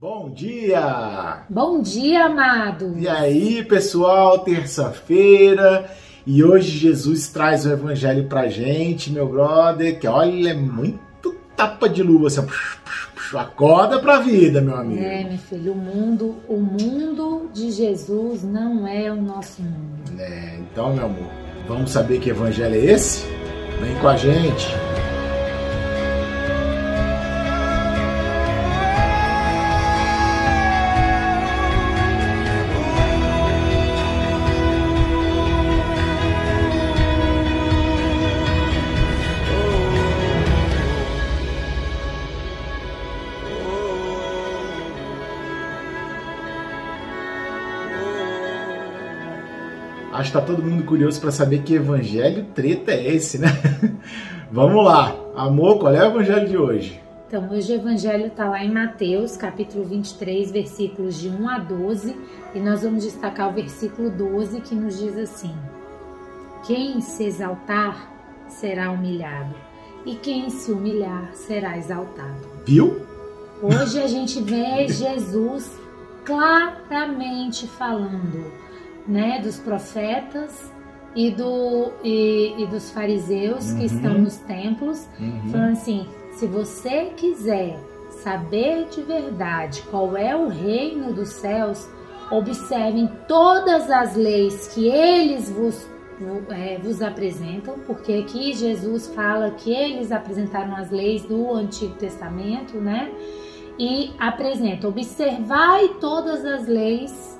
Bom dia! Bom dia, amado! E aí, pessoal, terça-feira e hoje Jesus traz o evangelho pra gente, meu brother, que olha, é muito tapa de luva, assim, acorda pra vida, meu amigo. É, meu filho, o mundo, o mundo de Jesus não é o nosso mundo. É, então, meu amor, vamos saber que evangelho é esse? Vem com a gente! Acho que tá todo mundo curioso para saber que evangelho treta é esse, né? Vamos lá. Amor, qual é o evangelho de hoje? Então, hoje o evangelho está lá em Mateus, capítulo 23, versículos de 1 a 12, e nós vamos destacar o versículo 12 que nos diz assim: Quem se exaltar será humilhado, e quem se humilhar será exaltado. Viu? Hoje a gente vê Jesus claramente falando né, dos profetas e, do, e, e dos fariseus uhum. que estão nos templos, uhum. falando assim: se você quiser saber de verdade qual é o reino dos céus, observem todas as leis que eles vos, é, vos apresentam, porque aqui Jesus fala que eles apresentaram as leis do Antigo Testamento, né? E apresenta, observai todas as leis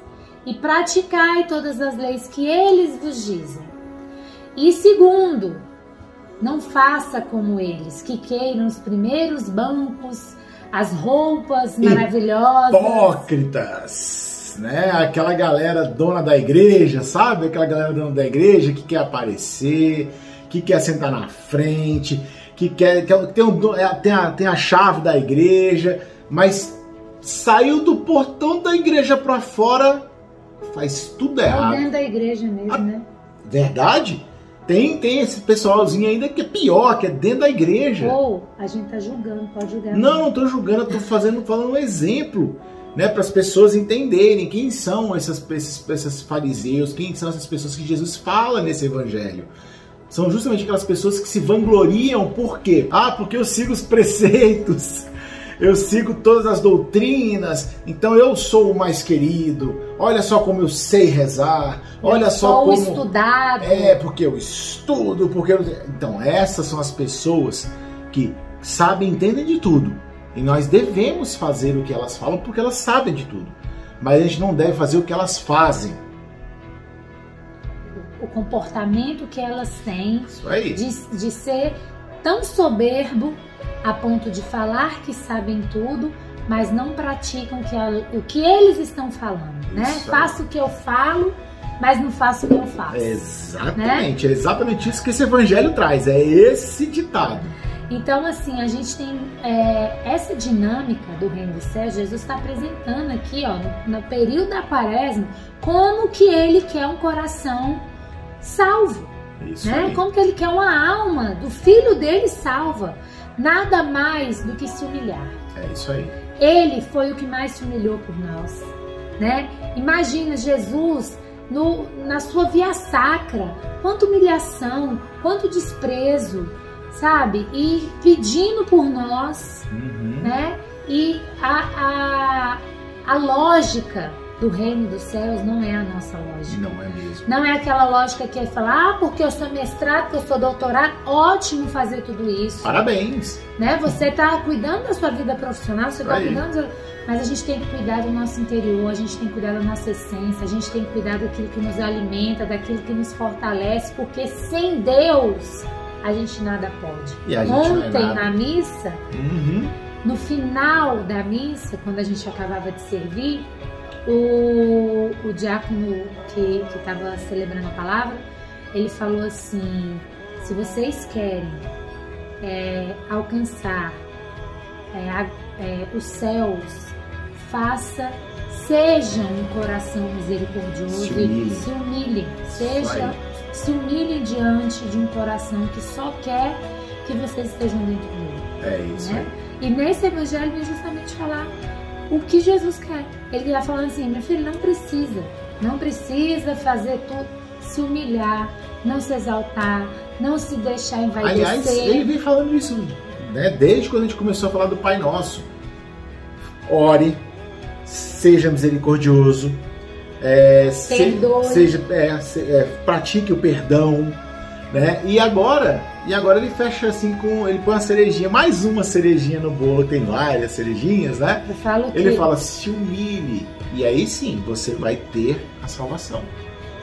e praticai todas as leis que eles vos dizem. E segundo, não faça como eles, que queiram os primeiros bancos, as roupas maravilhosas. Hipócritas, né? Aquela galera dona da igreja, sabe? Aquela galera dona da igreja que quer aparecer, que quer sentar na frente, que quer, que tem, um, é, tem, a, tem a chave da igreja, mas saiu do portão da igreja para fora faz tudo errado. dentro da igreja mesmo, a... né? Verdade? Tem, tem esse pessoalzinho ainda que é pior, que é dentro da igreja. Ou a gente tá julgando, pode julgar. Não, não tô julgando, eu tô fazendo, falando um exemplo, né, para as pessoas entenderem quem são essas, esses, esses fariseus, quem são essas pessoas que Jesus fala nesse evangelho. São justamente aquelas pessoas que se vangloriam, por quê? Ah, porque eu sigo os preceitos eu sigo todas as doutrinas, então eu sou o mais querido. Olha só como eu sei rezar. Olha eu só como estudado. É, porque eu estudo, porque eu... então essas são as pessoas que sabem, entendem de tudo. E nós devemos fazer o que elas falam porque elas sabem de tudo. Mas a gente não deve fazer o que elas fazem. O comportamento que elas têm de, de ser tão soberbo a ponto de falar que sabem tudo, mas não praticam que a, o que eles estão falando, né? Faço o que eu falo, mas não faço o que eu faço. exatamente, né? é exatamente isso que esse evangelho traz, é esse ditado. Então, assim, a gente tem é, essa dinâmica do reino dos céus, Jesus está apresentando aqui, ó, no, no período da quaresma, como que ele quer um coração salvo. Isso né? Aí. Como que ele quer uma alma do filho dele salva nada mais do que se humilhar. É isso aí. Ele foi o que mais se humilhou por nós, né? Imagina Jesus no, na sua via sacra, quanta humilhação, quanto desprezo, sabe? E pedindo por nós, uhum. né? E a, a, a lógica do reino dos céus não é a nossa lógica. Não é mesmo. Não é aquela lógica que é falar, ah, porque eu sou mestrado, porque eu sou doutorado, ótimo fazer tudo isso. Parabéns. Né? Você está cuidando da sua vida profissional, você está cuidando, mas a gente tem que cuidar do nosso interior, a gente tem que cuidar da nossa essência, a gente tem que cuidar daquilo que nos alimenta, daquilo que nos fortalece, porque sem Deus a gente nada pode. E a gente Ontem é na missa, uhum. no final da missa, quando a gente acabava de servir, o, o diácono que estava celebrando a palavra, ele falou assim: se vocês querem é, alcançar é, a, é, os céus, faça, sejam um coração misericordioso se humilhem, se humilhem seja, se humilhem diante de um coração que só quer que vocês estejam dentro dele. É isso. Né? E nesse evangelho vem justamente falar o que Jesus quer. Ele está falando assim, meu filho, não precisa, não precisa fazer tudo, se humilhar, não se exaltar, não se deixar envaidecer. Aliás, ele vem falando isso né, desde quando a gente começou a falar do Pai Nosso. Ore, seja misericordioso, é, se, seja, é, se, é, pratique o perdão, né? E agora, e agora ele fecha assim com, ele põe uma cerejinha, mais uma cerejinha no bolo, tem várias cerejinhas, né? Ele fala se humilhe e aí sim você vai ter a salvação.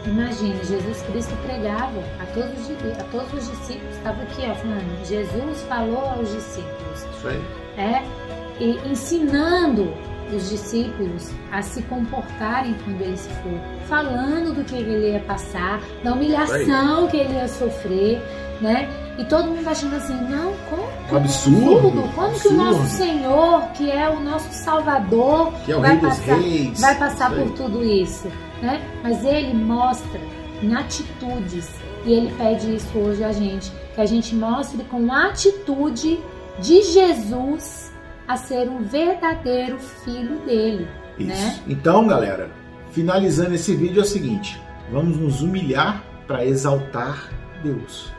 Imagine, Jesus Cristo pregava a todos, a todos os discípulos, estava aqui ó, falando, Jesus falou aos discípulos. Isso aí. É, e ensinando os discípulos a se comportarem quando ele se for, falando do que ele ia passar, da humilhação que ele ia sofrer, né? E todo mundo achando assim, não, como absurdo, como absurdo. que o nosso Senhor, que é o nosso Salvador, é o vai passar, reis, vai passar por tudo isso, né? Mas ele mostra em atitudes e ele pede isso hoje a gente, que a gente mostre com atitude de Jesus a ser um verdadeiro filho dele. Isso. Né? Então, galera, finalizando esse vídeo é o seguinte: vamos nos humilhar para exaltar Deus.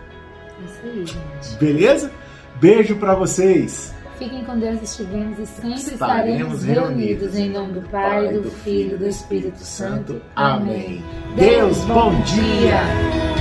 Isso aí, gente. Beleza? Beijo para vocês. Fiquem com Deus, estivemos e sempre Estaremos estaremos reunidos em nome do Pai, do Filho e do Espírito Santo. Amém. Deus, bom dia.